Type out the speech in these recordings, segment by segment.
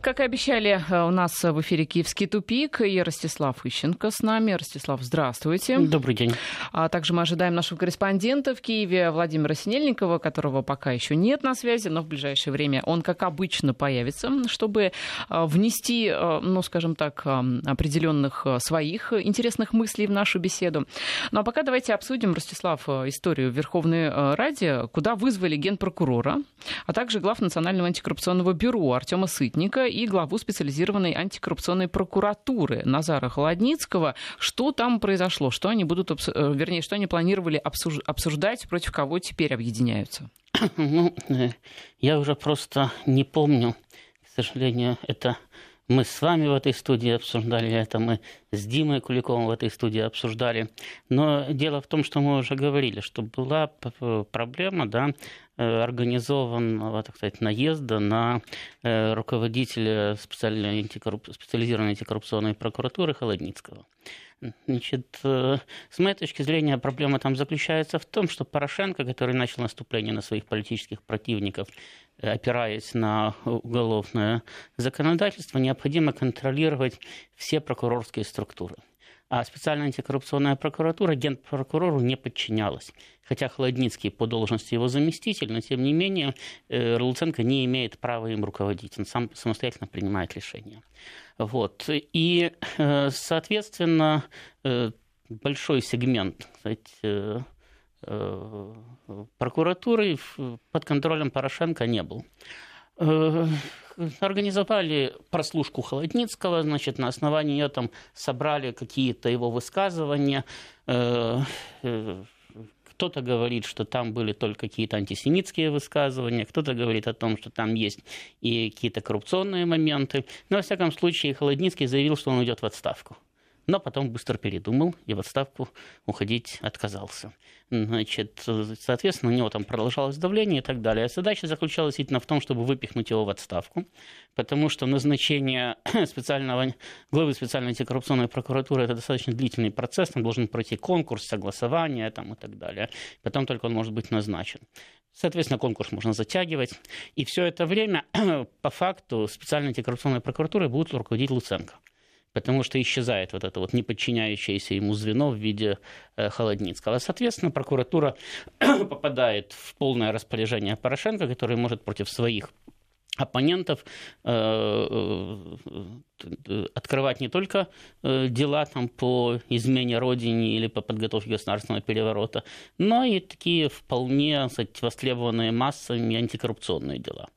Как и обещали, э, у нас в эфире «Киевский тупик» и Ростислав Ищенко с нами. Ростислав, здравствуйте. Добрый день. А также мы ожидаем нашего корреспондента в Киеве Владимира Синельникова, которого пока еще нет на связи, но в ближайшее время он, как обычно, появится, чтобы э, внести, э, ну, скажем так, определенных своих интересных мыслей в нашу беседу. Ну а пока давайте обсудим, Ростислав, историю Верховной Ради, куда вызвали генпрокурора, а также глав Национального антикоррупционного бюро Артема Сытника и главу специализированной антикоррупционной прокуратуры Назара Холодницкого. Что там произошло? Что они будут, э, вернее, что они планировали обсуждать, против кого теперь объединяются? Ну, э, я уже просто не помню, к сожалению, это мы с вами в этой студии обсуждали это, мы с Димой Куликовым в этой студии обсуждали. Но дело в том, что мы уже говорили, что была проблема да, э, организованного, так сказать, наезда на э, руководителя специальной антикорруп... специализированной антикоррупционной прокуратуры Холодницкого. Значит, э, с моей точки зрения, проблема там заключается в том, что Порошенко, который начал наступление на своих политических противников, опираясь на уголовное законодательство, необходимо контролировать все прокурорские структуры. А специальная антикоррупционная прокуратура генпрокурору не подчинялась. Хотя Холодницкий по должности его заместитель, но тем не менее э, Луценко не имеет права им руководить. Он сам самостоятельно принимает решения. Вот. И, э, соответственно, э, большой сегмент кстати, прокуратуры под контролем Порошенко не был организовали прослушку Холодницкого, значит, на основании нее там собрали какие-то его высказывания. Э, э, кто-то говорит, что там были только какие-то антисемитские высказывания, кто-то говорит о том, что там есть и какие-то коррупционные моменты. Но, во всяком случае, Холодницкий заявил, что он уйдет в отставку но потом быстро передумал и в отставку уходить отказался. Значит, соответственно, у него там продолжалось давление и так далее. А задача заключалась именно в том, чтобы выпихнуть его в отставку, потому что назначение специального, главы специальной антикоррупционной прокуратуры – это достаточно длительный процесс, там должен пройти конкурс, согласование там, и так далее. Потом только он может быть назначен. Соответственно, конкурс можно затягивать. И все это время, по факту, специальной антикоррупционной прокуратурой будет руководить Луценко потому что исчезает вот это вот неподчиняющееся ему звено в виде э, Холодницкого. Соответственно, прокуратура попадает в полное распоряжение Порошенко, который может против своих оппонентов э, э, открывать не только дела там, по измене родине или по подготовке государственного переворота, но и такие вполне кстати, востребованные массами антикоррупционные дела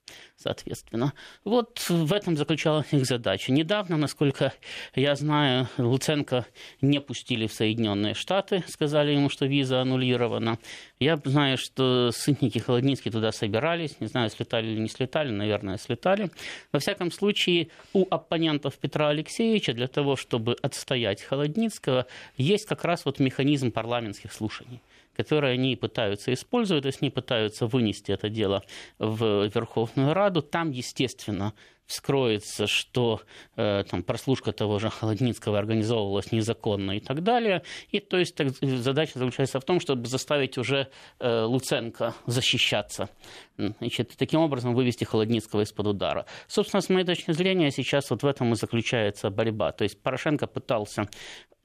соответственно. Вот в этом заключалась их задача. Недавно, насколько я знаю, Луценко не пустили в Соединенные Штаты, сказали ему, что виза аннулирована. Я знаю, что Сытники и Холодницкий туда собирались, не знаю, слетали или не слетали, наверное, слетали. Во всяком случае, у оппонентов Петра Алексеевича для того, чтобы отстоять Холодницкого, есть как раз вот механизм парламентских слушаний которые они пытаются использовать, то есть они пытаются вынести это дело в Верховную Раду. Там, естественно, вскроется, что э, там, прослушка того же Холодницкого организовывалась незаконно и так далее. И то есть так, задача заключается в том, чтобы заставить уже э, Луценко защищаться. Значит, таким образом вывести Холодницкого из-под удара. Собственно, с моей точки зрения, сейчас вот в этом и заключается борьба. То есть Порошенко пытался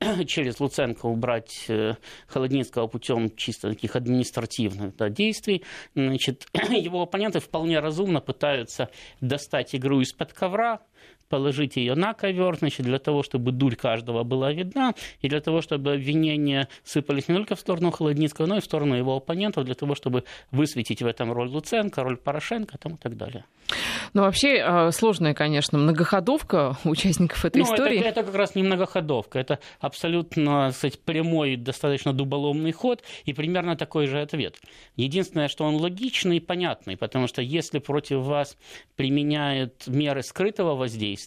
через Луценко убрать э, Холодницкого путем чисто таких административных да, действий. Значит, его оппоненты вполне разумно пытаются достать игру из-под ковра, положить ее на ковер, значит, для того, чтобы дурь каждого была видна, и для того, чтобы обвинения сыпались не только в сторону Холодницкого, но и в сторону его оппонентов, для того, чтобы высветить в этом роль Луценко, роль Порошенко там, и так далее. Ну, вообще а, сложная, конечно, многоходовка участников этой ну, истории. Это, это как раз не многоходовка, это абсолютно, кстати, прямой, достаточно дуболомный ход и примерно такой же ответ. Единственное, что он логичный и понятный, потому что если против вас применяют меры скрытого воздействия,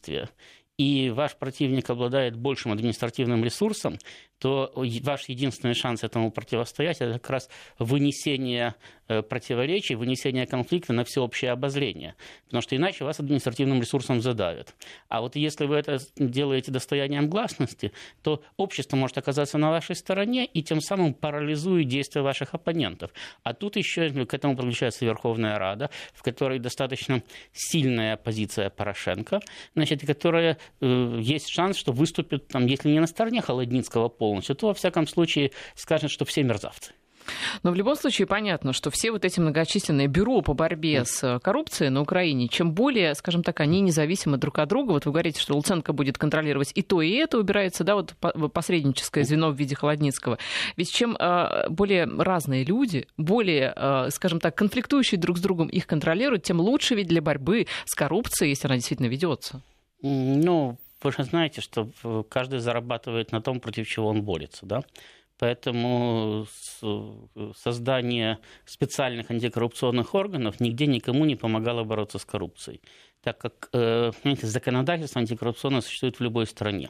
и ваш противник обладает большим административным ресурсом, то ваш единственный шанс этому противостоять это как раз вынесение э, противоречий, вынесения конфликта на всеобщее обозрение. Потому что иначе вас административным ресурсом задавят. А вот если вы это делаете достоянием гласности, то общество может оказаться на вашей стороне и тем самым парализует действия ваших оппонентов. А тут еще к этому подключается Верховная Рада, в которой достаточно сильная позиция Порошенко, значит, которая э, есть шанс, что выступит, там, если не на стороне Холодницкого полностью, то, во всяком случае, скажет, что все мерзавцы. Но в любом случае понятно, что все вот эти многочисленные бюро по борьбе с э, коррупцией на Украине, чем более, скажем так, они независимы друг от друга, вот вы говорите, что Луценко будет контролировать и то, и это, убирается, да, вот посредническое звено в виде Холодницкого. Ведь чем э, более разные люди, более, э, скажем так, конфликтующие друг с другом их контролируют, тем лучше ведь для борьбы с коррупцией, если она действительно ведется. Ну, вы же знаете, что каждый зарабатывает на том, против чего он борется, да? Поэтому создание специальных антикоррупционных органов нигде никому не помогало бороться с коррупцией, так как э, понимаете, законодательство антикоррупционное существует в любой стране.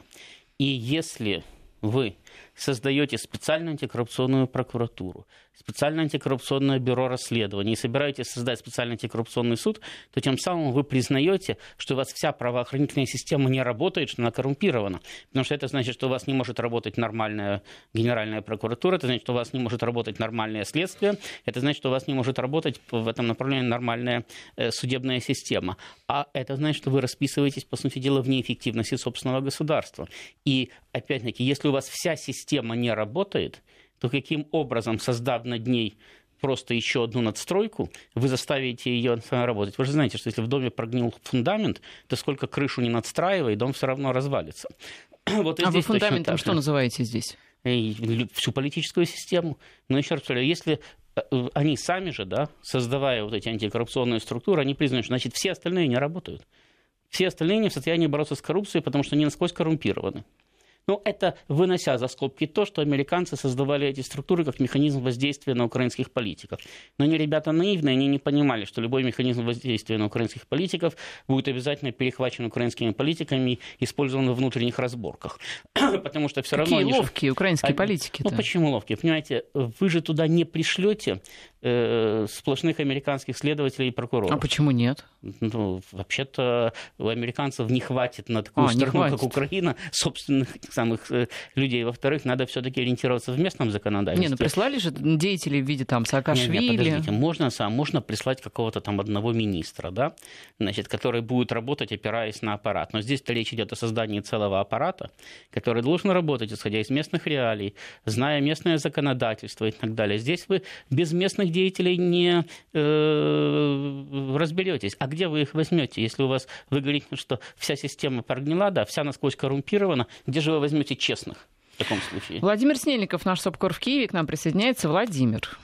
И если вы создаете специальную антикоррупционную прокуратуру, специальное антикоррупционное бюро расследований и собираетесь создать специальный антикоррупционный суд, то тем самым вы признаете, что у вас вся правоохранительная система не работает, что она коррумпирована. Потому что это значит, что у вас не может работать нормальная генеральная прокуратура, это значит, что у вас не может работать нормальное следствие, это значит, что у вас не может работать в этом направлении нормальная э, судебная система. А это значит, что вы расписываетесь, по сути дела, в неэффективности собственного государства. И, опять-таки, если у вас вся система не работает, то каким образом, создав над ней просто еще одну надстройку, вы заставите ее работать. Вы же знаете, что если в доме прогнил фундамент, то сколько крышу не надстраивай, дом все равно развалится. Вот а вы фундаментом что называете здесь? И всю политическую систему. Но еще раз повторяю, если э, они сами же, да, создавая вот эти антикоррупционные структуры, они признают, что значит, все остальные не работают. Все остальные не в состоянии бороться с коррупцией, потому что они насквозь коррумпированы. Но это вынося за скобки то, что американцы создавали эти структуры как механизм воздействия на украинских политиков. Но они ребята наивные, они не понимали, что любой механизм воздействия на украинских политиков будет обязательно перехвачен украинскими политиками и использован в внутренних разборках. Потому что все равно... Какие ловкие они... украинские политики -то. Ну почему ловкие? Понимаете, вы же туда не пришлете э, сплошных американских следователей и прокуроров. А почему нет? Ну, вообще-то у американцев не хватит на такую а, страну, как Украина, собственных самых э, людей. Во-вторых, надо все-таки ориентироваться в местном законодательстве. Не, ну прислали же деятелей в виде там Саакашвили. Не, не, подождите, можно, сам, можно прислать какого-то там одного министра, да, значит, который будет работать, опираясь на аппарат. Но здесь-то речь идет о создании целого аппарата, который должен работать, исходя из местных реалий, зная местное законодательство и так далее. Здесь вы без местных деятелей не э, разберетесь. А где вы их возьмете, если у вас, вы говорите, что вся система прогнила, да, вся насквозь коррумпирована, где же вы возьмете честных в таком случае? Владимир Снельников, наш СОПКОР в Киеве, к нам присоединяется. Владимир.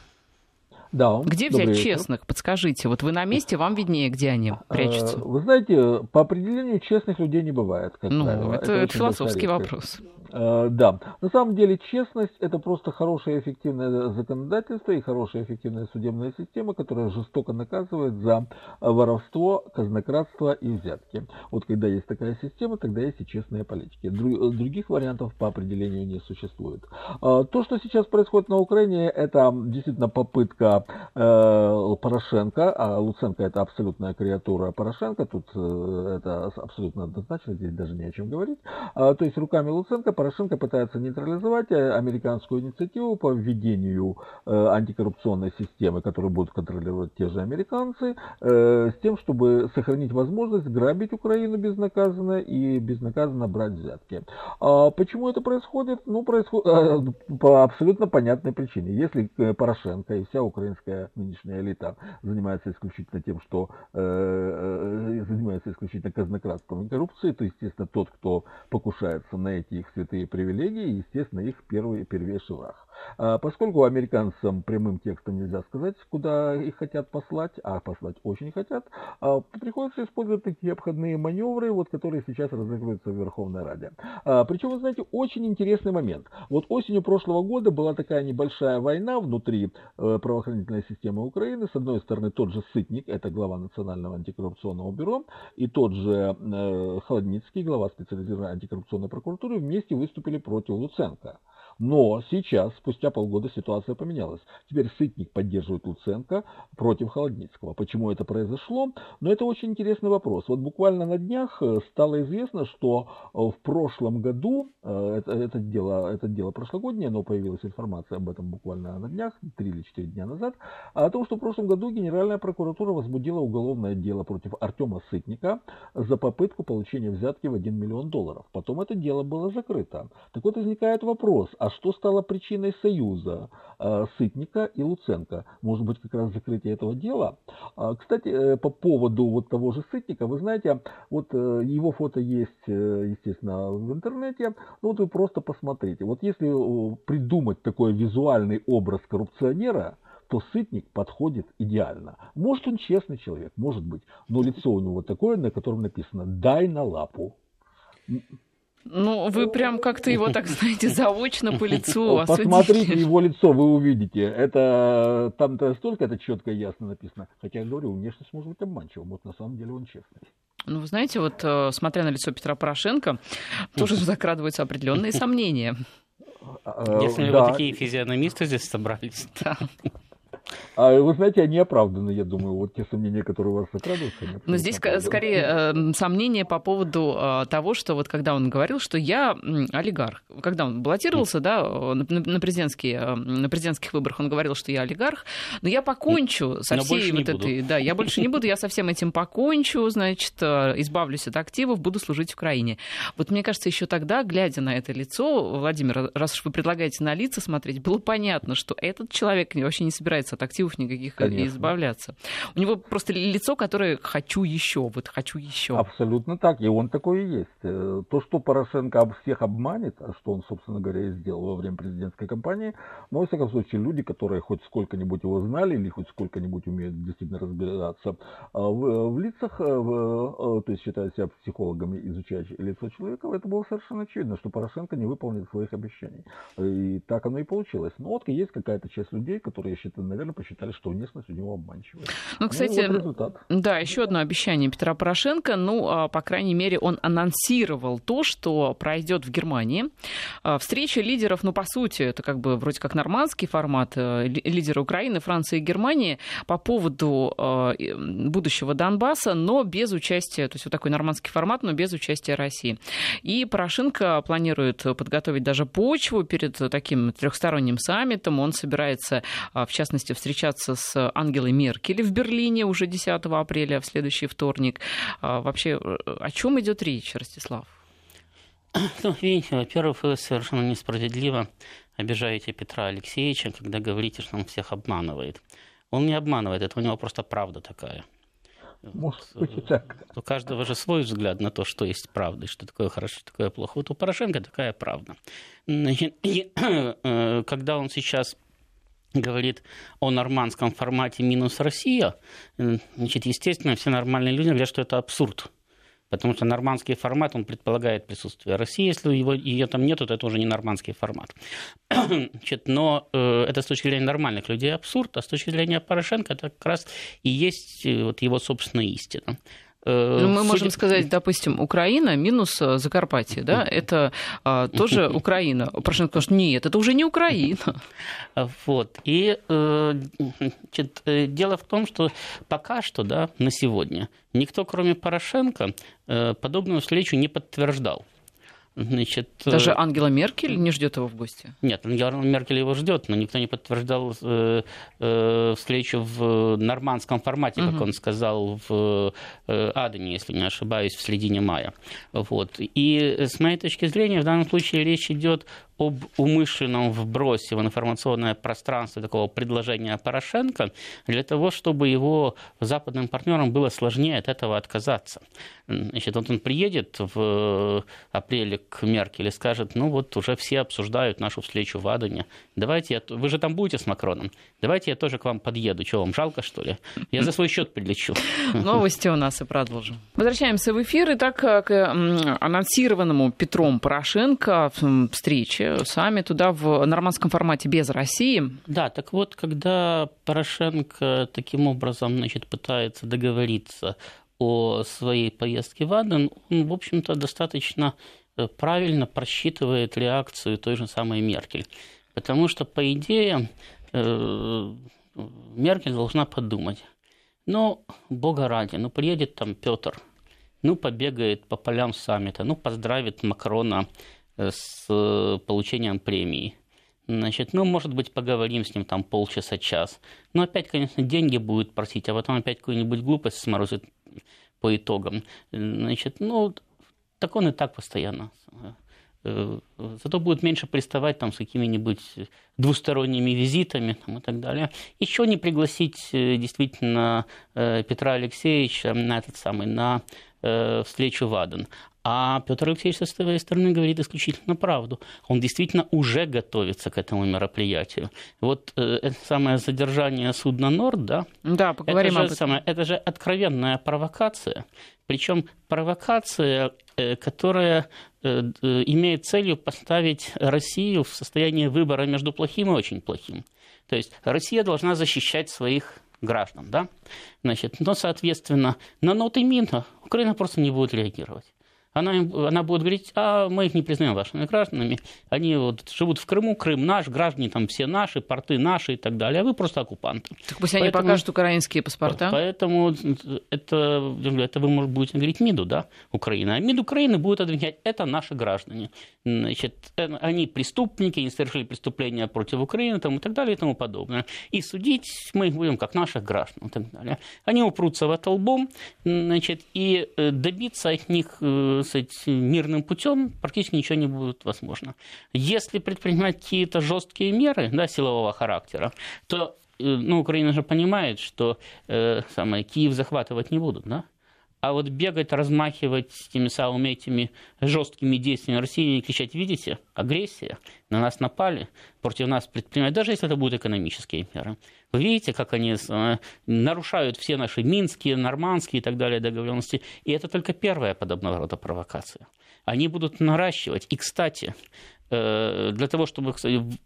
Да. Где взять честных? Подскажите. Вот вы на месте, вам виднее, где они а, прячутся. Вы знаете, по определению честных людей не бывает. Как ну, правило. это, это философский вопрос. А, да. На самом деле честность – это просто хорошее эффективное законодательство и хорошая эффективная судебная система, которая жестоко наказывает за воровство, казнократство и взятки. Вот когда есть такая система, тогда есть и честные политики. Других вариантов по определению не существует. То, что сейчас происходит на Украине, это действительно попытка э, Порошенко, а Луценко это абсолютная креатура Порошенко, тут э, это абсолютно однозначно, здесь даже не о чем говорить. То есть руками Луценко Порошенко пытается нейтрализовать э, американскую инициативу по введению э, антикоррупционной системы, которую будут контролировать те же американцы, э, с тем, чтобы сохранить возможность грабить Украину безнаказанно и безнаказанно брать взятки. А почему это происходит? Ну, происходит по абсолютно понятной причине. Если Порошенко и вся украинская нынешняя элита занимается исключительно тем, что э, занимается исключительно казнократством и коррупцией, то, естественно, тот, кто покушается на эти их святые привилегии, естественно, их первый первейший враг. А поскольку американцам прямым текстом нельзя сказать, куда их хотят послать, а послать очень хотят, а, приходится использовать такие обходные маневры, вот, которые сейчас разыгрываются в Верховной Раде. А, причем, вы знаете, очень интересный момент. Вот осенью прошлого года была такая небольшая война внутри э, правоохранительной системы Украины. С одной стороны, тот же Сытник, это глава Национального антикоррупционного бюро, и тот же э, Холодницкий, глава специализированной антикоррупционной прокуратуры, вместе выступили против Луценко. Но сейчас, спустя полгода, ситуация поменялась. Теперь Сытник поддерживает Луценко против Холодницкого. Почему это произошло? Но это очень интересный вопрос. Вот буквально на днях э, стало известно, что э, в прошлом году, э, это, это, дело, это дело прошлогоднее, но появилась информация об этом буквально на днях, 3 или 4 дня назад, о том, что в прошлом году Генеральная прокуратура возбудила уголовное дело против Артема Сытника за попытку получения взятки в 1 миллион долларов. Потом это дело было закрыто. Так вот возникает вопрос, а что стало причиной союза э, Сытника и Луценко? Может быть, как раз закрытие этого дела? А, кстати, э, по поводу вот того же Сытника, вы знаете, вот э, его фото есть, естественно, в интернете, ну вот вы просто посмотрите. Вот если придумать такой визуальный образ коррупционера, то сытник подходит идеально. Может, он честный человек, может быть, но лицо у него такое, на котором написано «дай на лапу». Ну, вы прям как-то его, так знаете, заочно по лицу Посмотрите его лицо, вы увидите. Это там-то столько это четко и ясно написано. Хотя я говорю, внешность может быть обманчива. Вот на самом деле он честный. Ну, вы знаете, вот э, смотря на лицо Петра Порошенко, тоже закрадываются определенные сомнения. Если да. вы такие физиономисты здесь собрались. Да. А вы знаете, они оправданы, я думаю, вот те сомнения, которые у вас закрадываются. Но здесь оправданы. скорее э, сомнения по поводу э, того, что вот когда он говорил, что я олигарх, когда он баллотировался, да, на, на, президентские, э, на президентских выборах он говорил, что я олигарх, но я покончу со но всей вот этой, да, я больше не буду, я со всем этим покончу, значит, избавлюсь от активов, буду служить Украине. Вот мне кажется, еще тогда, глядя на это лицо, Владимир, раз уж вы предлагаете на лица смотреть, было понятно, что этот человек вообще не собирается от активов никаких Конечно. избавляться. У него просто лицо, которое хочу еще, вот хочу еще. Абсолютно так, и он такой и есть. Э, то, что Порошенко всех обманет, а что он, собственно говоря, и сделал во время президентской кампании, но, во всяком случае, люди, которые хоть сколько-нибудь его знали или хоть сколько-нибудь умеют действительно разбираться а в, в лицах, э, в, э, то есть считают себя психологами, изучающими лицо человека, это было совершенно очевидно, что Порошенко не выполнит своих обещаний. И так оно и получилось. Но вот есть какая-то часть людей, которые, я считаю, наверное, наверное, посчитали, что внешность у него обманчивая. Ну, кстати, ну, вот да, еще одно обещание Петра Порошенко, ну, а, по крайней мере, он анонсировал то, что пройдет в Германии. А, встреча лидеров, ну, по сути, это как бы вроде как нормандский формат, э, лидеры Украины, Франции и Германии по поводу а, будущего Донбасса, но без участия, то есть вот такой нормандский формат, но без участия России. И Порошенко планирует подготовить даже почву перед таким трехсторонним саммитом. Он собирается, в частности, встречаться с Ангелой Меркель в Берлине уже 10 апреля, в следующий вторник. А, вообще, э, о чем идет речь, Ростислав? Ну, видите, во-первых, вы совершенно несправедливо обижаете Петра Алексеевича, когда говорите, что он всех обманывает. Он не обманывает, это у него просто правда такая. Может быть и так. У каждого же свой взгляд на то, что есть правда, и что такое хорошо, что такое плохо. Вот у Порошенко такая правда. Значит, и, э, когда он сейчас говорит о нормандском формате минус Россия, значит, естественно, все нормальные люди говорят, что это абсурд. Потому что нормандский формат, он предполагает присутствие России. Если его, ее там нету, то это уже не нормандский формат. Значит, но э, это с точки зрения нормальных людей абсурд, а с точки зрения Порошенко это как раз и есть э, вот его собственная истина. Э, ну, мы Судя... можем сказать, допустим, Украина минус э, Закарпатье, да, это а, тоже Украина. Порошенко скажет, нет, это уже не Украина. Вот. И э, значит, дело в том, что пока что, да, на сегодня, никто, кроме Порошенко, подобную встречу не подтверждал. Значит, Даже Ангела Меркель не ждет его в гости? Нет, Ангела Меркель его ждет, но никто не подтверждал э, э, встречу в нормандском формате, угу. как он сказал в э, Адене, если не ошибаюсь, в середине мая. Вот. И с моей точки зрения, в данном случае речь идет об умышленном вбросе в информационное пространство такого предложения Порошенко для того, чтобы его западным партнерам было сложнее от этого отказаться. Значит, вот он приедет в апреле к Меркель и скажет, ну вот уже все обсуждают нашу встречу в Адене, давайте, я... вы же там будете с Макроном, давайте я тоже к вам подъеду, что вам жалко что ли? Я за свой счет прилечу. Новости у нас и продолжим. Возвращаемся в эфир, и так к анонсированному Петром Порошенко встрече сами туда в нормандском формате без России. Да, так вот, когда Порошенко таким образом значит, пытается договориться о своей поездке в Аден, он, в общем-то, достаточно правильно просчитывает реакцию той же самой Меркель. Потому что, по идее, Меркель должна подумать, ну, бога ради, ну, приедет там Петр, ну, побегает по полям саммита, ну, поздравит Макрона с получением премии. Значит, ну, может быть, поговорим с ним там полчаса-час. Но опять, конечно, деньги будет просить, а потом опять какую-нибудь глупость сморозит по итогам. Значит, ну, так он и так постоянно. Э, зато будет меньше приставать там с какими-нибудь двусторонними визитами там, и так далее. Еще не пригласить э, действительно э, Петра Алексеевича на этот самый, на встречу в Аден. А Петр Алексеевич со своей стороны говорит исключительно правду. Он действительно уже готовится к этому мероприятию. Вот э, это самое задержание судна Норд, да? Да, поговорим это об этом. Самое, это же откровенная провокация. Причем провокация, э, которая э, э, имеет целью поставить Россию в состояние выбора между плохим и очень плохим. То есть Россия должна защищать своих граждан, да? Значит, но, соответственно, на ноты мина Украина просто не будет реагировать она, она будет говорить, а мы их не признаем вашими гражданами, они вот живут в Крыму, Крым наш, граждане там все наши, порты наши и так далее, а вы просто оккупанты. Так пусть Поэтому, они покажут украинские паспорта. Поэтому это, это вы может, будете говорить МИДу, да, Украина. А МИД Украины будет отвечать, это наши граждане. Значит, э, они преступники, они совершили преступления против Украины там, и так далее и тому подобное. И судить мы их будем как наших граждан и так далее. Они упрутся в это лбом, значит, и э, добиться от них сказать, мирным путем практически ничего не будет возможно. Если предпринимать какие-то жесткие меры да, силового характера, то э, ну, Украина же понимает, что э, самое, Киев захватывать не будут, да? А вот бегать, размахивать теми самыми этими жесткими действиями России и кричать, видите, агрессия, на нас напали, против нас предпринимают, даже если это будут экономические меры. Вы видите, как они э, нарушают все наши минские, нормандские и так далее договоренности. И это только первая подобного рода провокация. Они будут наращивать. И, кстати, для того, чтобы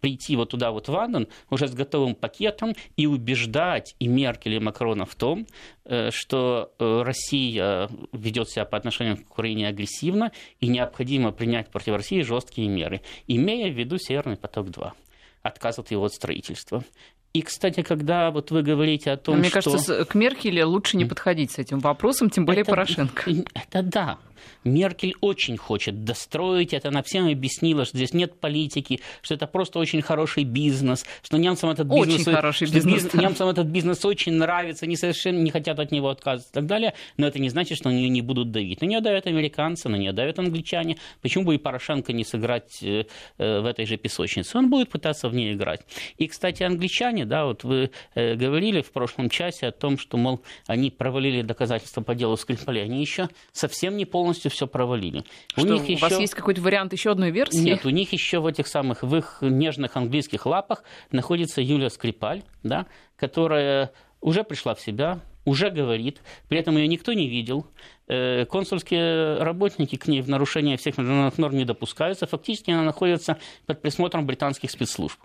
прийти вот туда, вот в Аден, уже с готовым пакетом и убеждать и Меркель, и Макрона в том, э, что э, Россия ведет себя по отношению к Украине агрессивно и необходимо принять против России жесткие меры, имея в виду Северный поток-2 отказ от его строительства. И, кстати, когда вот вы говорите о том, Мне что... Мне кажется, к Меркеле лучше не подходить с этим вопросом, тем более это, Порошенко. Это да. Меркель очень хочет достроить это, она всем объяснила, что здесь нет политики, что это просто очень хороший бизнес, что немцам этот бизнес, очень хороший бизнес, бизнес немцам этот бизнес очень нравится, они совершенно не хотят от него отказываться и так далее, но это не значит, что на нее не будут давить. На нее давят американцы, на нее давят англичане. Почему бы и Порошенко не сыграть э, э, в этой же песочнице? Он будет пытаться в ней играть. И, кстати, англичане, да, вот вы э, говорили в прошлом часе о том, что, мол, они провалили доказательства по делу Скрипале, они еще совсем не полностью все провалили. Что, у, них у еще... вас есть какой-то вариант еще одной версии? Нет, у них еще в этих самых, в их нежных английских лапах находится Юлия Скрипаль, да, которая уже пришла в себя, уже говорит, при этом ее никто не видел, э, консульские работники к ней в нарушение всех международных норм не допускаются, фактически она находится под присмотром британских спецслужб.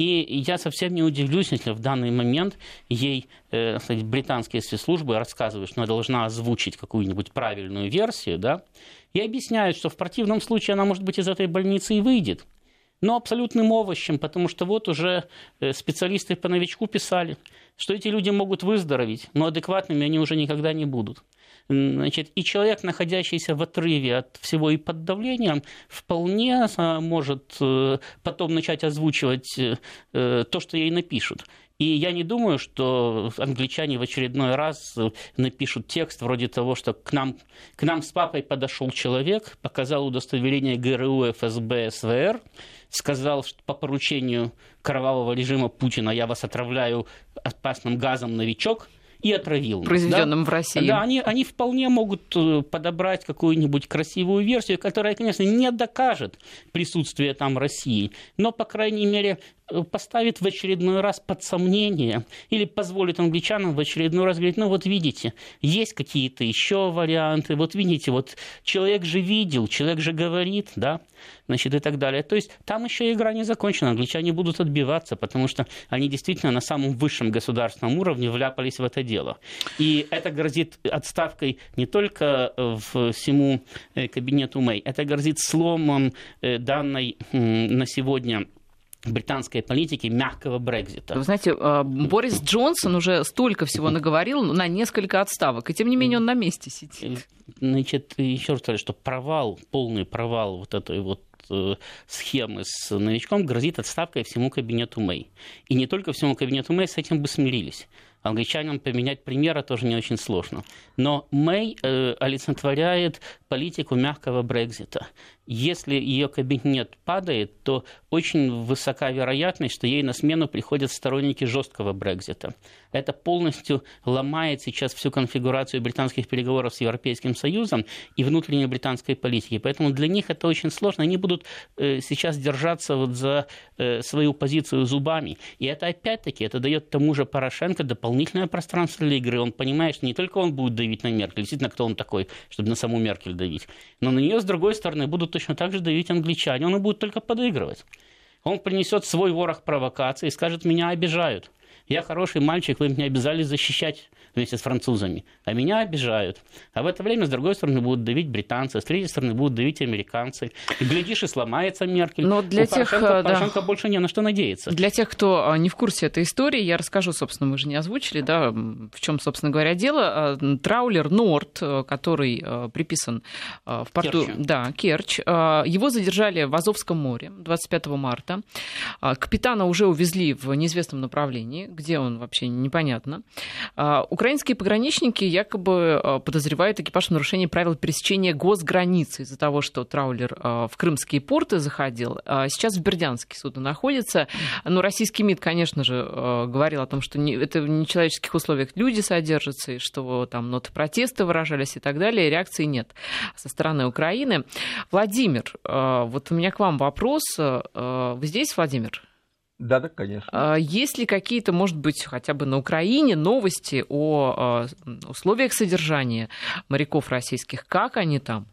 И я совсем не удивлюсь, если в данный момент ей э, британские спецслужбы рассказывают, что она должна озвучить какую-нибудь правильную версию, да, и объясняют, что в противном случае она, может быть, из этой больницы и выйдет. Но абсолютным овощем, потому что вот уже э, специалисты по новичку писали, что эти люди могут выздороветь, но адекватными они уже никогда не будут. Значит, и человек, находящийся в отрыве от всего и под давлением, вполне а, может э, потом начать озвучивать э, э, то, что ей напишут. И я не думаю, что англичане в очередной раз напишут текст вроде того, что к нам, к нам с папой подошел человек, показал удостоверение ГРУ, ФСБ, СВР, сказал, что по поручению кровавого режима Путина я вас отравляю опасным газом новичок – и отравил. Произведенным да? в России. Да, они, они вполне могут э, подобрать какую-нибудь красивую версию, которая, конечно, не докажет присутствие там России, но, по крайней мере, поставит в очередной раз под сомнение или позволит англичанам в очередной раз говорить, ну вот видите, есть какие-то еще варианты, вот видите, вот человек же видел, человек же говорит, да, значит, и так далее. То есть там еще игра не закончена, англичане будут отбиваться, потому что они действительно на самом высшем государственном уровне вляпались в это дело. И это грозит отставкой не только в всему э, кабинету Мэй, это грозит сломом э, данной на сегодня британской политики мягкого Брекзита. Вы знаете, а, Борис Джонсон уже столько всего наговорил на несколько отставок, и тем не менее он на месте сидит. Значит, еще раз сказать, что провал, полный провал вот этой вот э, схемы с новичком грозит отставкой всему кабинету Мэй. И не только всему кабинету Мэй, с этим бы смирились. Англичанам поменять премьера тоже не очень сложно. Но Мэй э, олицетворяет политику мягкого Брекзита. Если ее кабинет падает, то очень высока вероятность, что ей на смену приходят сторонники жесткого Брекзита. Это полностью ломает сейчас всю конфигурацию британских переговоров с Европейским Союзом и внутренней британской политики. Поэтому для них это очень сложно. Они будут э, сейчас держаться вот за э, свою позицию зубами. И это опять-таки, это дает тому же Порошенко дополнительное пространство для игры. Он понимает, что не только он будет давить на Меркель, действительно, кто он такой, чтобы на саму Меркель давить, но на нее, с другой стороны, будут точно так же давить англичане. Он и будет только подыгрывать. Он принесет свой ворох провокации и скажет, меня обижают. Я хороший мальчик, вы меня обязали защищать вместе с французами, а меня обижают. А в это время, с другой стороны, будут давить британцы, с третьей стороны, будут давить американцы. И, глядишь, и сломается Меркель. Но для У тех, Порошенко, Порошенко больше не на что надеяться. Для тех, кто а, не в курсе этой истории, я расскажу, собственно, мы же не озвучили, да, в чем, собственно говоря, дело. А, траулер Норд, э, который э, приписан э, в порту... Керчь. Да, Керчь. Его задержали в Азовском море 25 марта. Капитана уже увезли в неизвестном направлении, где он вообще непонятно. Украинские пограничники якобы э, подозревают экипаж в нарушении правил пересечения госграницы из-за того, что траулер э, в крымские порты заходил. А сейчас в Бердянске судно находится. Но российский МИД, конечно же, э, говорил о том, что это в нечеловеческих условиях люди содержатся, и что там ноты протеста выражались и так далее. Реакции нет со стороны Украины. Владимир, вот у меня к вам вопрос. Вы здесь, Владимир? Да, да, конечно. А есть ли какие-то, может быть, хотя бы на Украине новости о а, условиях содержания моряков российских? Как они там?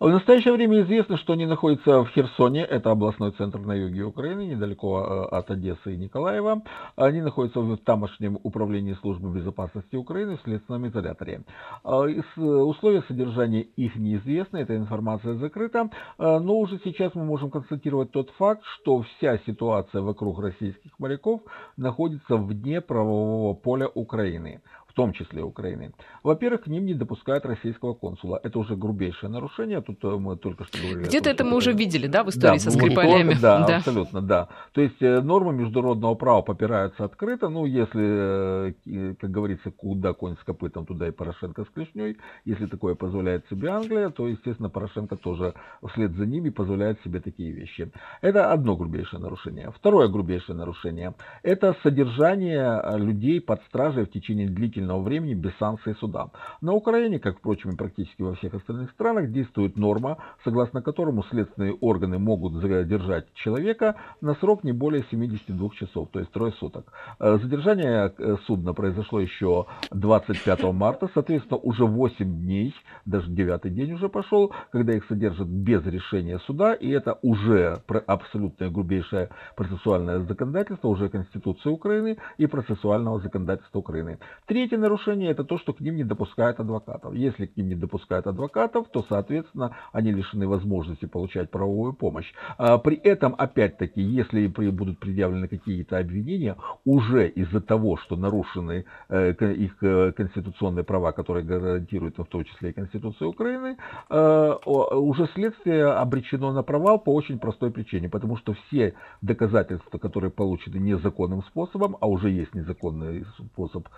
В настоящее время известно, что они находятся в Херсоне, это областной центр на юге Украины, недалеко э, от Одессы и Николаева. Они находятся в тамошнем управлении службы безопасности Украины в следственном изоляторе. А, условия содержания их неизвестны, эта информация закрыта, а, но уже сейчас мы можем констатировать тот факт, что вся ситуация вокруг российских моряков находится вне правового поля Украины том числе Украины. Во-первых, к ним не допускают российского консула. Это уже грубейшее нарушение. Тут э, мы только что говорили. Где-то это мы уже видели, да, в истории да, со Скрипалями? Вот, да, да, абсолютно, да. То есть э, нормы международного права попираются открыто. Ну, если, э, как говорится, куда конь с копытом, туда и Порошенко с клешней. Если такое позволяет себе Англия, то, естественно, Порошенко тоже вслед за ними позволяет себе такие вещи. Это одно грубейшее нарушение. Второе грубейшее нарушение – это содержание людей под стражей в течение длительного длительного времени без санкций суда. На Украине, как, впрочем, и практически во всех остальных странах, действует норма, согласно которому следственные органы могут задержать человека на срок не более 72 часов, то есть трое суток. Э, задержание э, судна произошло еще 25 марта, соответственно, уже 8 дней, даже 9 день уже пошел, когда их содержат без решения суда, и это уже абсолютное грубейшее процессуальное законодательство, уже Конституция Украины и процессуального законодательства Украины. Третье нарушение это то, что к ним не допускают адвокатов. Если к ним не допускают адвокатов, то, соответственно, они лишены возможности получать правовую помощь. А, при этом, опять-таки, если будут предъявлены какие-то обвинения, уже из-за того, что нарушены э, их э, конституционные права, которые гарантируют в том числе и Конституция Украины, э, уже следствие обречено на провал по очень простой причине, потому что все доказательства, которые получены незаконным способом, а уже есть незаконный способ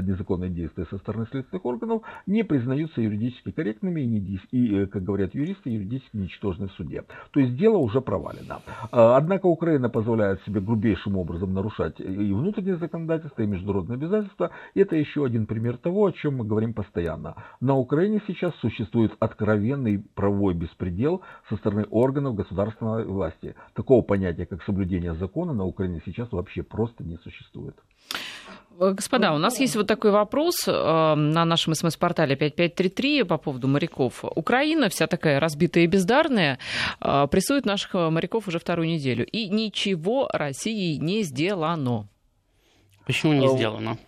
незаконные действия со стороны следственных органов не признаются юридически корректными и, не, и как говорят юристы, юридически ничтожны в суде. То есть дело уже провалено. Однако Украина позволяет себе грубейшим образом нарушать и внутреннее законодательство, и международные обязательства. Это еще один пример того, о чем мы говорим постоянно. На Украине сейчас существует откровенный правовой беспредел со стороны органов государственной власти. Такого понятия, как соблюдение закона на Украине сейчас вообще просто не существует. Э, господа, у нас есть вот такой вопрос э, на нашем смс-портале 5533 по поводу моряков. Украина, вся такая разбитая и бездарная, э, прессует наших моряков уже вторую неделю. И ничего России не сделано. Почему не сделано?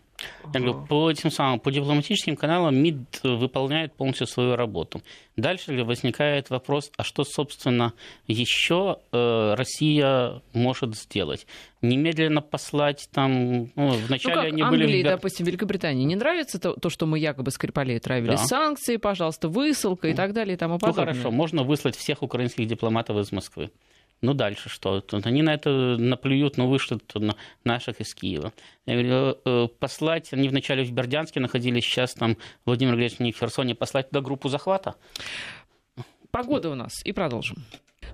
Я говорю, по этим самым, по дипломатическим каналам МИД выполняет полностью свою работу. Дальше возникает вопрос, а что, собственно, еще э, Россия может сделать? Немедленно послать там, ну, вначале ну, как они Англии, были... В... допустим, Великобритании не нравится то, то, что мы якобы Скрипалей травили? Да. Санкции, пожалуйста, высылка и так далее и тому подобное. Ну, хорошо, можно выслать всех украинских дипломатов из Москвы. Ну, дальше что? Тут они на это наплюют, но вышлют на наших из Киева. Я говорю, э, послать, они вначале в Бердянске находились, сейчас там Владимир Ильич в Херсоне, послать туда группу захвата? Погода у нас, и продолжим.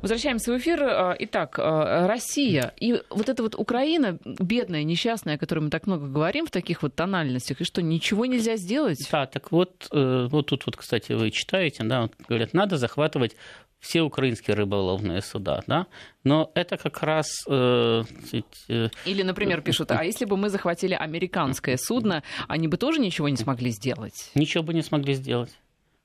Возвращаемся в эфир. Э, итак, э, Россия и вот эта вот Украина, бедная, несчастная, о которой мы так много говорим в таких вот тональностях, и что, ничего нельзя сделать? Да, так вот, вот тут вот, кстати, вы читаете, да, вот, говорят, надо захватывать все украинские рыболовные суда, да, но это как раз... Э, э, Или, например, пишут, а если бы мы захватили американское судно, они бы тоже ничего не смогли сделать? Ничего бы не смогли сделать.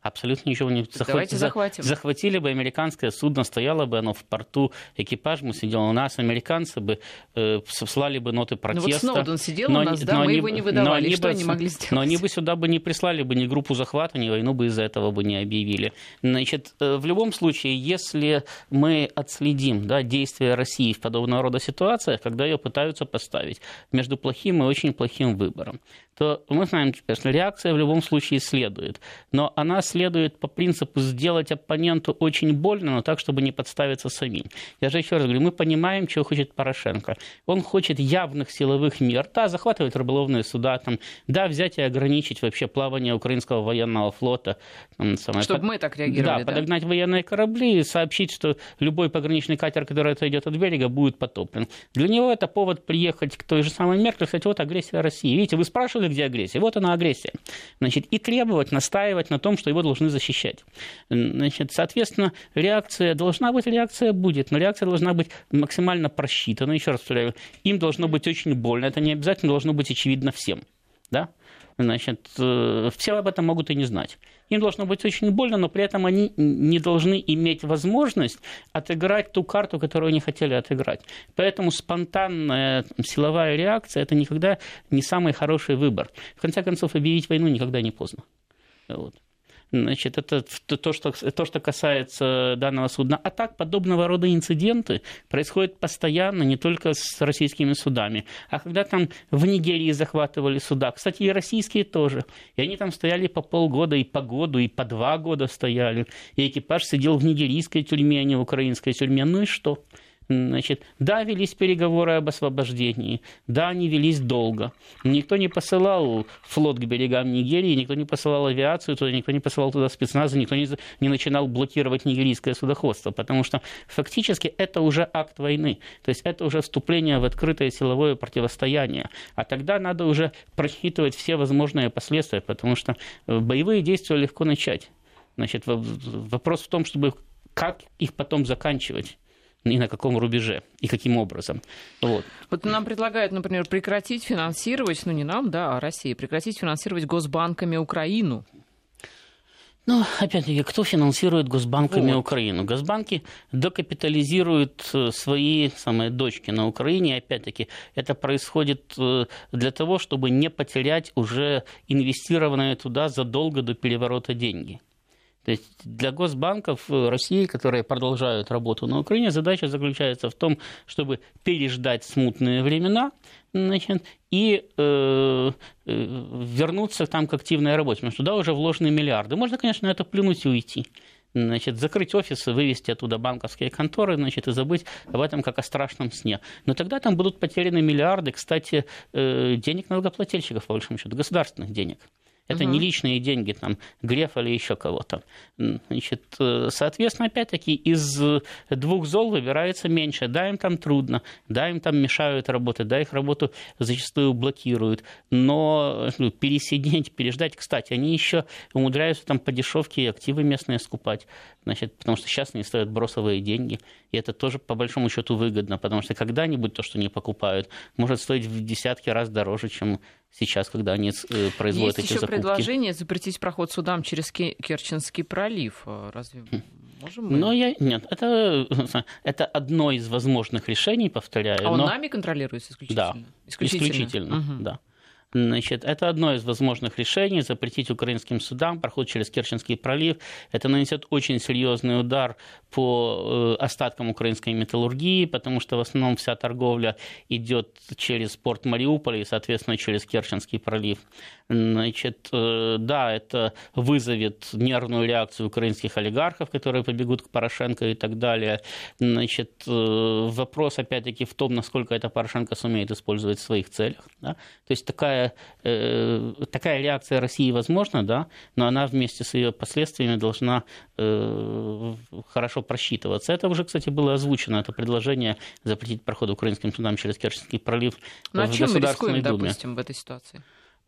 Абсолютно ничего не захватили. Давайте захватим. Захватили бы американское судно, стояло бы оно в порту, экипаж бы сидел у нас, американцы бы э, слали бы ноты протеста. Ну вот Сноуден сидел но, у нас, да, мы они, его не выдавали, но что они могли сделать? Но они бы сюда бы не прислали бы ни группу захвата, ни войну бы из-за этого бы не объявили. Значит, э, в любом случае, если мы отследим да, действия России в подобного рода ситуациях, когда ее пытаются поставить между плохим и очень плохим выбором, то мы знаем, что реакция в любом случае следует. Но она следует по принципу сделать оппоненту очень больно, но так, чтобы не подставиться самим. Я же еще раз говорю, мы понимаем, чего хочет Порошенко. Он хочет явных силовых мер, да, захватывать рыболовные суда, там, да, взять и ограничить вообще плавание украинского военного флота. Там, самое, Чтобы под... мы так реагировали, да, да? подогнать военные корабли и сообщить, что любой пограничный катер, который отойдет от берега, будет потоплен. Для него это повод приехать к той же самой Меркель, кстати, вот агрессия России. Видите, вы спрашивали, года, где агрессия. Вот она агрессия. Значит, и требовать, настаивать на том, что его должны защищать. Значит, соответственно, реакция должна быть, реакция будет, но реакция должна быть максимально просчитана. Еще раз повторяю, им должно быть очень больно. Это не обязательно должно быть очевидно всем. Да? Значит, э, все об этом могут и не знать. Им должно быть очень больно, но при этом они не должны иметь возможность отыграть ту карту, которую они хотели отыграть. Поэтому спонтанная силовая реакция – это никогда не самый хороший выбор. В конце концов, объявить войну никогда не поздно. Вот. Значит, это то что, то, что касается данного судна. А так, подобного рода инциденты происходят постоянно, не только с российскими судами. А когда там в Нигерии захватывали суда, кстати, и российские тоже. И они там стояли по полгода, и по году, и по два года стояли. И экипаж сидел в нигерийской тюрьме, а не в украинской тюрьме. Ну и что? Значит, да, велись переговоры об освобождении, да, они велись долго. Никто не посылал флот к берегам Нигерии, никто не посылал авиацию туда, никто не посылал туда спецназы, никто не, не начинал блокировать нигерийское судоходство, потому что фактически это уже акт войны, то есть это уже вступление в открытое силовое противостояние. А тогда надо уже просчитывать все возможные последствия, потому что э, боевые действия легко начать. Значит, вопрос в том, чтобы как их потом заканчивать и на каком рубеже, и каким образом. Вот. вот нам предлагают, например, прекратить финансировать, ну не нам, да, а России, прекратить финансировать госбанками Украину. Ну, опять-таки, кто финансирует госбанками вот. Украину? Госбанки докапитализируют э, свои самые дочки на Украине. Опять-таки, это происходит э, для того, чтобы не потерять уже инвестированные туда задолго до переворота деньги. То есть для госбанков России, которые продолжают работу на Украине, задача заключается в том, чтобы переждать смутные времена значит, и э, э, вернуться там к активной работе, потому что туда уже вложены миллиарды. Можно, конечно, на это плюнуть и уйти. значит, закрыть офисы, вывести оттуда банковские конторы, значит, и забыть об этом как о страшном сне. Но тогда там будут потеряны миллиарды, кстати, э, денег налогоплательщиков, по большому счету, государственных денег. Это угу. не личные деньги там, Грефа или еще кого-то. Значит, э, соответственно, опять-таки, из двух зол выбирается меньше. Да, им там трудно, да, им там мешают работать, да, их работу зачастую блокируют. Но ну, пересидеть, переждать, кстати, они еще умудряются там по дешевке активы местные скупать. Значит, потому что сейчас они стоят бросовые деньги. И это тоже по большому счету выгодно, потому что когда-нибудь то, что они покупают, может стоить в десятки раз дороже, чем сейчас, когда они э, производят Есть эти еще закупки. предложение запретить проход судам через Керченский пролив. Э, разве хм. можем мы? Но я, нет, это, это одно из возможных решений, повторяю. А он но... нами контролируется исключительно? Да, исключительно, исключительно угу. да. Значит, это одно из возможных решений запретить украинским судам проход через Керченский пролив. Это нанесет очень серьезный удар по э, остаткам украинской металлургии, потому что в основном вся торговля идет через порт Мариуполя и, соответственно, через Керченский пролив. Значит, э, да, это вызовет нервную реакцию украинских олигархов, которые побегут к Порошенко и так далее. Значит, э, вопрос, опять-таки, в том, насколько это Порошенко сумеет использовать в своих целях. Да? То есть такая, э, такая реакция России возможна, да, но она вместе с ее последствиями должна хорошо просчитываться. Это уже, кстати, было озвучено, это предложение запретить проход украинским судам через Керченский пролив ну, а в чем мы рискуем, Думе. допустим, в этой ситуации?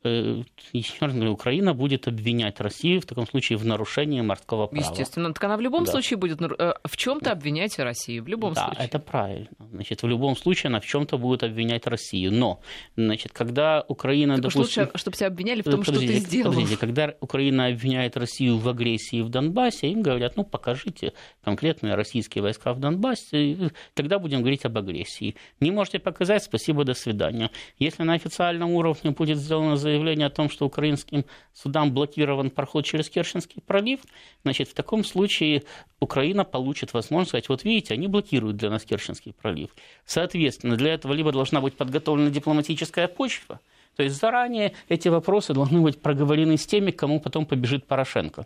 Э, еще раз говорю, Украина будет обвинять Россию в таком случае в нарушении морского права. Естественно. Так она в любом да. случае будет э, в чем-то обвинять Россию. В любом да, случае. это правильно. Значит, в любом случае она в чем-то будет обвинять Россию. Но, значит, когда Украина, так допустим... лучше, чтобы тебя обвиняли в том, подождите, что ты сделал. Подождите, когда Украина обвиняет Россию в агрессии в Донбассе, им говорят, ну, покажите конкретные российские войска в Донбассе, тогда будем говорить об агрессии. Не можете показать, спасибо, до свидания. Если на официальном уровне будет сделано заявление о том, что украинским судам блокирован проход через Керченский пролив, значит, в таком случае Украина получит возможность сказать, вот видите, они блокируют для нас Керченский пролив. Соответственно, для этого либо должна быть подготовлена дипломатическая почва, то есть заранее эти вопросы должны быть проговорены с теми, кому потом побежит Порошенко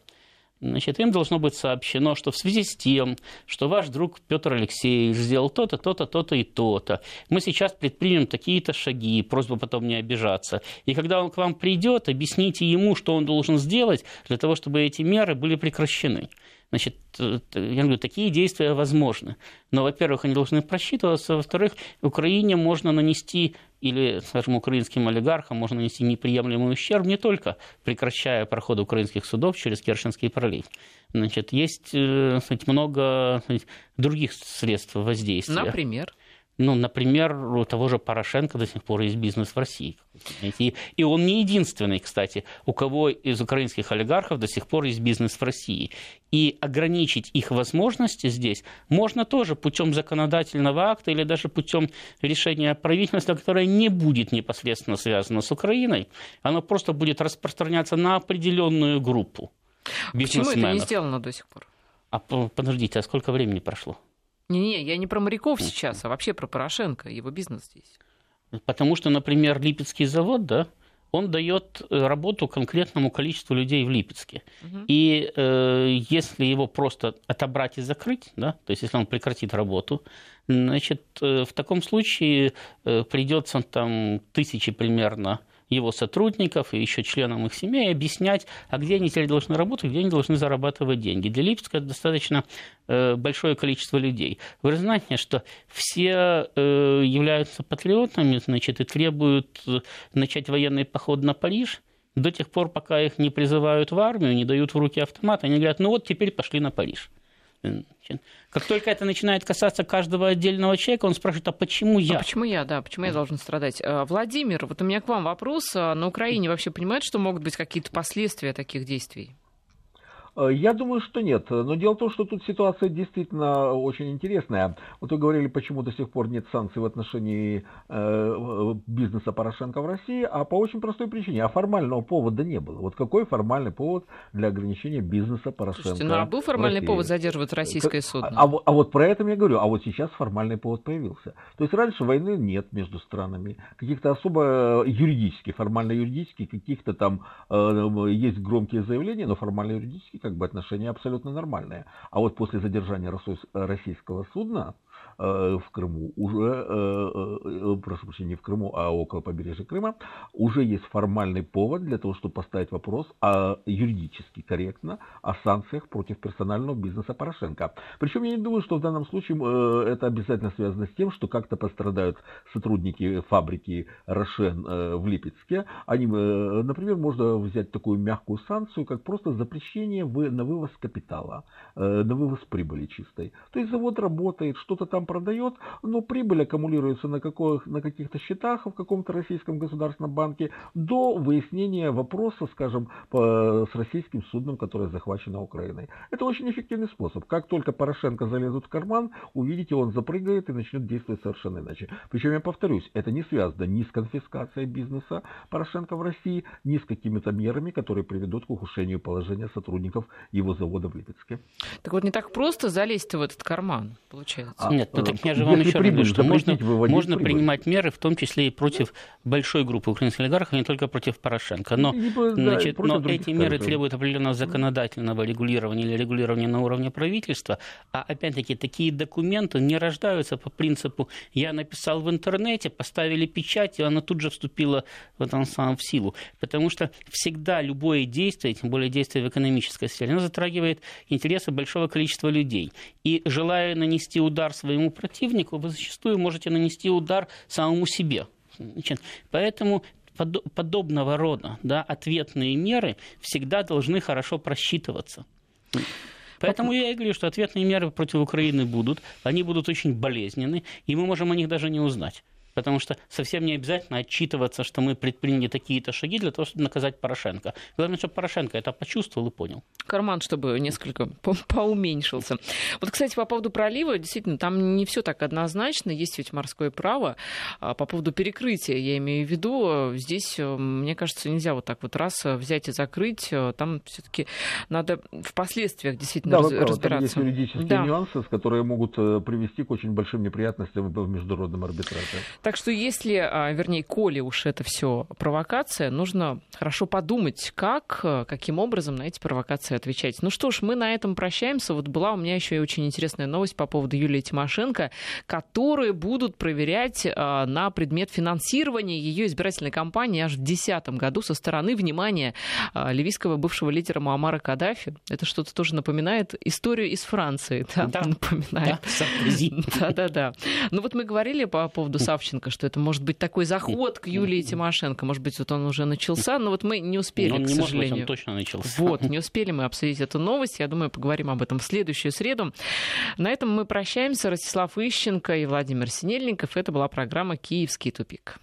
значит, им должно быть сообщено, что в связи с тем, что ваш друг Петр Алексеевич сделал то-то, то-то, то-то и то-то, мы сейчас предпримем такие-то шаги, просьба потом не обижаться. И когда он к вам придет, объясните ему, что он должен сделать для того, чтобы эти меры были прекращены. Значит, э, я говорю, такие действия возможны. Но, во-первых, они должны просчитываться, во-вторых, Украине можно нанести или, скажем, украинским олигархам можно нанести неприемлемый ущерб, не только прекращая проход украинских судов через Керченский пролив. Значит, есть э, сказать, много сказать, других средств воздействия. Например? Ну, например, у того же Порошенко до сих пор есть бизнес в России. И он не единственный, кстати, у кого из украинских олигархов до сих пор есть бизнес в России. И ограничить их возможности здесь можно тоже путем законодательного акта или даже путем решения правительства, которое не будет непосредственно связано с Украиной. Оно просто будет распространяться на определенную группу. Почему это не сделано до сих пор? А подождите, а сколько времени прошло? Не-не, я не про моряков сейчас, а вообще про Порошенко, его бизнес здесь. Потому что, например, Липецкий завод, да, он дает э, работу конкретному количеству людей в Липецке. Угу. И э, если его просто отобрать и закрыть, да, то есть если он прекратит работу, значит, э, в таком случае э, придется там тысячи примерно его сотрудников и еще членам их семей объяснять, а где они теперь должны работать, где они должны зарабатывать деньги. Для Липецка это достаточно э, большое количество людей. Вы знаете, что все э, являются патриотами, значит, и требуют э, начать военный поход на Париж до тех пор, пока их не призывают в армию, не дают в руки автомат, они говорят, ну вот теперь пошли на Париж. Как только это начинает касаться каждого отдельного человека, он спрашивает, а почему я? А почему я, да, почему я должен страдать? Э, Владимир, вот у меня к вам вопрос. А на Украине вообще понимают, что могут быть какие-то последствия таких действий? Э, я думаю, что нет. Но дело в том, что тут ситуация действительно очень интересная. Вот вы говорили, почему до сих пор нет санкций в отношении э, бизнеса Порошенко в России, а по очень простой причине. А формального повода не было. Вот какой формальный повод для ограничения бизнеса Порошенко Слушайте, ну а был формальный повод задерживать российское судно? А, а, а вот про это я говорю. А вот сейчас формальный повод появился. То есть раньше войны нет между странами. Каких-то особо юридических, формально юридических, каких-то там э, есть громкие заявления, но формально юридических как бы отношения абсолютно нормальные. А вот после задержания российского судна, Э, в Крыму, уже, э, э, прошу прощения, не в Крыму, а около побережья Крыма, уже есть формальный повод для того, чтобы поставить вопрос о, юридически корректно о санкциях против персонального бизнеса Порошенко. Причем я не думаю, что в данном случае это обязательно связано с тем, что как-то пострадают сотрудники фабрики Рошен в Липецке. Они, например, можно взять такую мягкую санкцию, как просто запрещение на вывоз капитала, на вывоз прибыли чистой. То есть завод работает, что-то там продает, но прибыль аккумулируется на, каких, на каких-то счетах в каком-то российском государственном банке до выяснения вопроса, скажем, по, с российским судном, которое захвачено Украиной. Это очень эффективный способ. Как только Порошенко залезут в карман, увидите, он запрыгает и начнет действовать совершенно иначе. Причем, я повторюсь, это не связано ни с конфискацией бизнеса Порошенко в России, ни с какими-то мерами, которые приведут к ухудшению положения сотрудников его завода в Липецке. Так вот, не так просто залезть в этот карман, получается. А, Нет, ну так я же вам еще раз говорю, что можно, можно принимать меры, в том числе и против большой группы украинских олигархов, а не только против Порошенко. Но, значит, но эти меры требуют определенного законодательного регулирования или регулирования на уровне правительства. А опять-таки, такие документы не рождаются по принципу «я написал в интернете, поставили печать, и она тут же вступила в, этом самом, в силу». Потому что всегда любое действие, тем более действие в экономической сфере, оно затрагивает интересы большого количества людей. И желая нанести удар своим своему противнику, вы зачастую можете нанести удар самому себе. Значит, поэтому подобного рода да, ответные меры всегда должны хорошо просчитываться. Поэтому я и говорю, что ответные меры против Украины будут, они будут очень болезненны, и мы можем о них даже не узнать потому что совсем не обязательно отчитываться, что мы предприняли такие-то шаги для того, чтобы наказать Порошенко. Главное, чтобы Порошенко это почувствовал и понял. Карман, чтобы несколько по поуменьшился. Вот, кстати, по поводу пролива, действительно, там не все так однозначно, есть ведь морское право. А по поводу перекрытия, я имею в виду, здесь, э, мне кажется, нельзя вот так вот раз взять и закрыть, там все-таки надо в последствиях действительно да, раз, правы, разбираться. Там есть юридические да. нюансы, которые могут э, привести к очень большим неприятностям в международном арбитраже. Так что если, а, вернее, коли уж это все провокация, нужно хорошо подумать, как, э, каким образом на эти провокации отвечать. Ну что ж, мы на этом прощаемся. Вот была у меня еще и очень интересная новость по поводу Юлии Тимошенко, которые будут проверять а, на предмет финансирования ее избирательной кампании аж в 2010 году со стороны, внимания, а, ливийского бывшего лидера Муаммара Каддафи. Это что-то тоже напоминает историю из Франции. Да, да. напоминает. Да, да, да. Ну вот мы говорили по поводу Савченко Тимошенко, что это может быть такой заход к Юлии Тимошенко. Может быть, вот он уже начался, но вот мы не успели, он к не сожалению. Может быть, он точно начался. Вот, не успели мы обсудить эту новость. Я думаю, поговорим об этом в следующую среду. На этом мы прощаемся. Ростислав Ищенко и Владимир Синельников. Это была программа «Киевский тупик».